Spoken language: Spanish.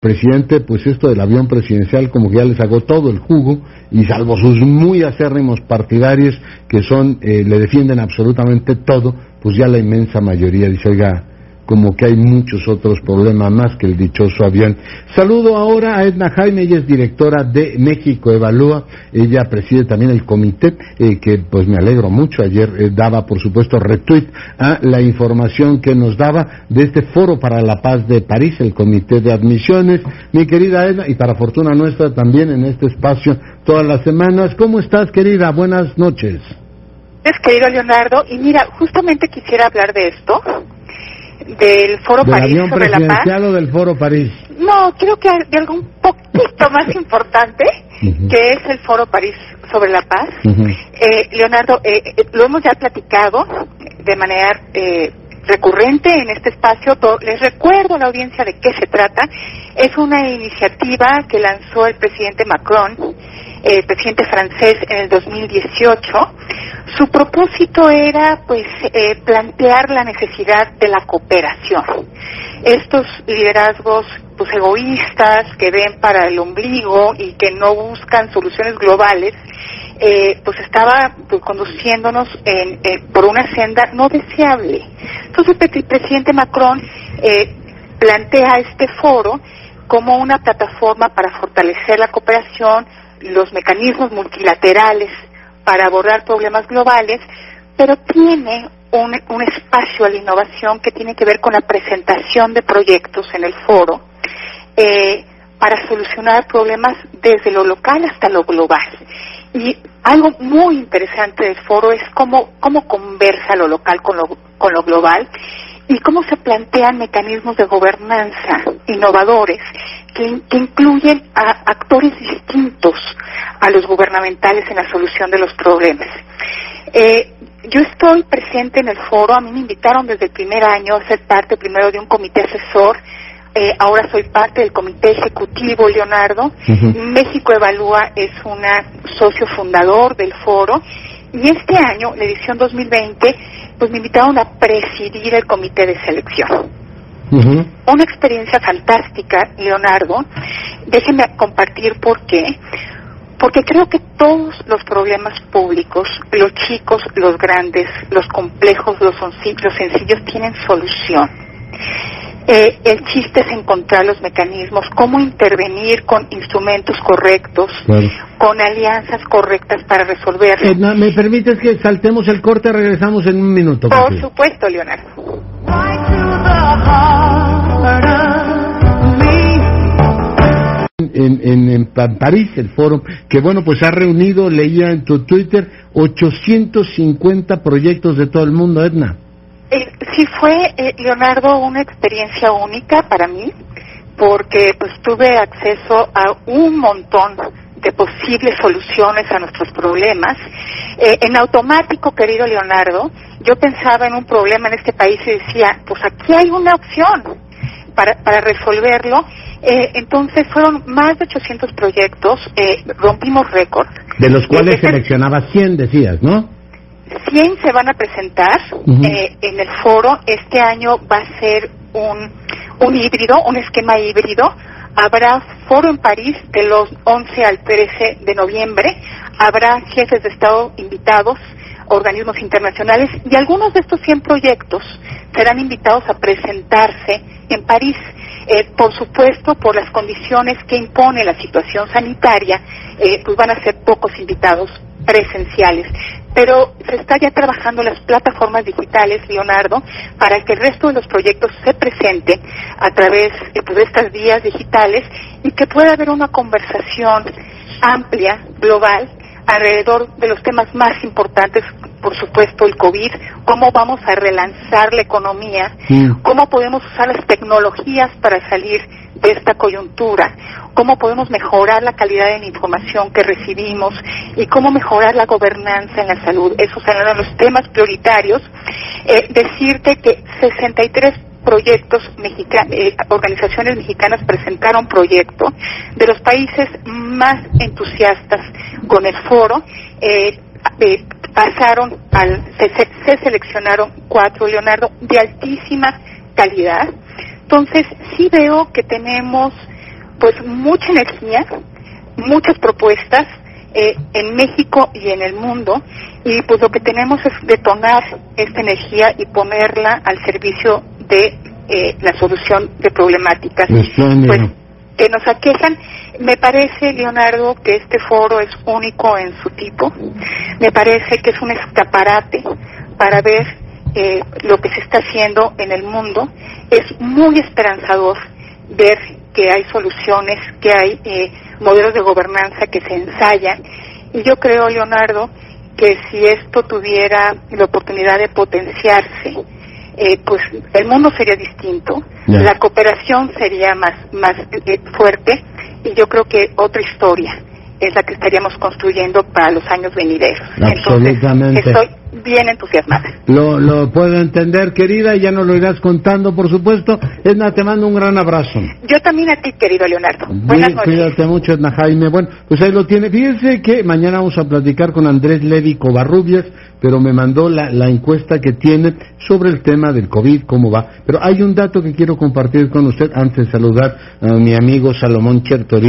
presidente, pues esto del avión presidencial como que ya le sacó todo el jugo y salvo sus muy acérrimos partidarios que son, eh, le defienden absolutamente todo, pues ya la inmensa mayoría dice, oiga, como que hay muchos otros problemas más que el dichoso avión. Saludo ahora a Edna Jaime, ella es directora de México Evalúa, ella preside también el comité, eh, que pues me alegro mucho, ayer eh, daba por supuesto retweet a la información que nos daba de este Foro para la Paz de París, el comité de admisiones. Mi querida Edna, y para fortuna nuestra también en este espacio todas las semanas, ¿cómo estás querida? Buenas noches. Es querido Leonardo, y mira, justamente quisiera hablar de esto, del Foro ¿Del París sobre la paz. del Foro París? No, creo que de algo un poquito más importante, que es el Foro París sobre la paz. Eh, Leonardo, eh, eh, lo hemos ya platicado de manera eh, recurrente en este espacio. Les recuerdo a la audiencia de qué se trata. Es una iniciativa que lanzó el presidente Macron, eh, presidente francés, en el 2018. Su propósito era, pues, eh, plantear la necesidad de la cooperación. Estos liderazgos, pues, egoístas que ven para el ombligo y que no buscan soluciones globales, eh, pues estaba pues, conduciéndonos en, por una senda no deseable. Entonces el pre- presidente Macron eh, plantea este foro como una plataforma para fortalecer la cooperación, los mecanismos multilaterales para abordar problemas globales, pero tiene un, un espacio a la innovación que tiene que ver con la presentación de proyectos en el foro eh, para solucionar problemas desde lo local hasta lo global. Y algo muy interesante del foro es cómo, cómo conversa lo local con lo, con lo global y cómo se plantean mecanismos de gobernanza innovadores que, que incluyen a actores distintos a los gubernamentales en la solución de los problemas. Eh, yo estoy presente en el foro, a mí me invitaron desde el primer año a ser parte primero de un comité asesor, eh, ahora soy parte del comité ejecutivo Leonardo. México Evalúa es una socio fundador del foro y este año, la edición 2020, pues me invitaron a presidir el comité de selección Una experiencia fantástica, Leonardo. Déjenme compartir por qué. Porque creo que todos los problemas públicos, los chicos, los grandes, los complejos, los, los sencillos, tienen solución. Eh, el chiste es encontrar los mecanismos, cómo intervenir con instrumentos correctos, Claro. con alianzas correctas para resolverlos. Edna, ¿me permites que saltemos el corte? Regresamos en un minuto. Por supuesto, Leonardo. En, en, en Pa- París, el foro, que bueno, pues ha reunido, leía en tu Twitter, 850 proyectos de todo el mundo, Edna. Eh, sí fue, eh, Leonardo, una experiencia única para mí, porque pues tuve acceso a un montón de posibles soluciones a nuestros problemas. Eh, en automático, querido Leonardo, yo pensaba en un problema en este país y decía, pues aquí hay una opción para, para resolverlo. Eh, entonces fueron más de 800 proyectos, eh, rompimos récord. De los cuales Este- seleccionaba 100, decías, ¿no? 100 se van a presentar eh, en el foro. Este año va a ser un, un híbrido, un esquema híbrido. Habrá foro en París de los 11 al 13 de noviembre. Habrá jefes de Estado invitados, organismos internacionales y algunos de estos 100 proyectos serán invitados a presentarse en París. Eh, por supuesto, por las condiciones que impone la situación sanitaria, eh, pues van a ser pocos invitados presenciales. Pero se está ya trabajando las plataformas digitales, Leonardo, para que el resto de los proyectos se presenten a través eh, pues, de estas vías digitales y que pueda haber una conversación amplia, global, alrededor de los temas más importantes, por supuesto el COVID, cómo vamos a relanzar la economía, Mm. cómo podemos usar las tecnologías para salir de esta coyuntura, cómo podemos mejorar la calidad de la información que recibimos y cómo mejorar la gobernanza en la salud. Esos serán los temas prioritarios. Eh, decirte que 63 proyectos mexicanos, organizaciones mexicanas presentaron proyecto de los países más entusiastas con el foro. eh, eh, pasaron al, se, se- se seleccionaron cuatro, Leonardo, de altísima calidad. Entonces, sí veo que tenemos pues mucha energía, muchas propuestas eh, en México y en el mundo y pues lo que tenemos es detonar esta energía y ponerla al servicio de eh, la solución de problemáticas pues, que nos aquejan. Me parece, Leonardo, que este foro es único en su tipo. Me parece que es un escaparate para ver eh, lo que se está haciendo en el mundo. Es muy esperanzador ver que hay soluciones, que hay eh, modelos de gobernanza que se ensayan. Y yo creo, Leonardo, que si esto tuviera la oportunidad de potenciarse, eh, pues el mundo sería distinto, la cooperación sería más, más eh, fuerte y yo creo que otra historia es la que estaríamos construyendo para los años venideros. Absolutamente. Entonces, estoy bien entusiasmada. Lo, lo puedo entender, querida, y ya nos lo irás contando, por supuesto. Edna, te mando un gran abrazo. Yo también a ti, querido Leonardo. Buenas noches. Cuídate mucho, Edna Jaime. Bueno, pues ahí lo tiene. Fíjense que mañana vamos a platicar con Andrés Levi Covarrubias, pero me mandó la, la encuesta que tiene sobre el tema del COVID, cómo va. Pero hay un dato que quiero compartir con usted antes de saludar a mi amigo Salomón Chertori.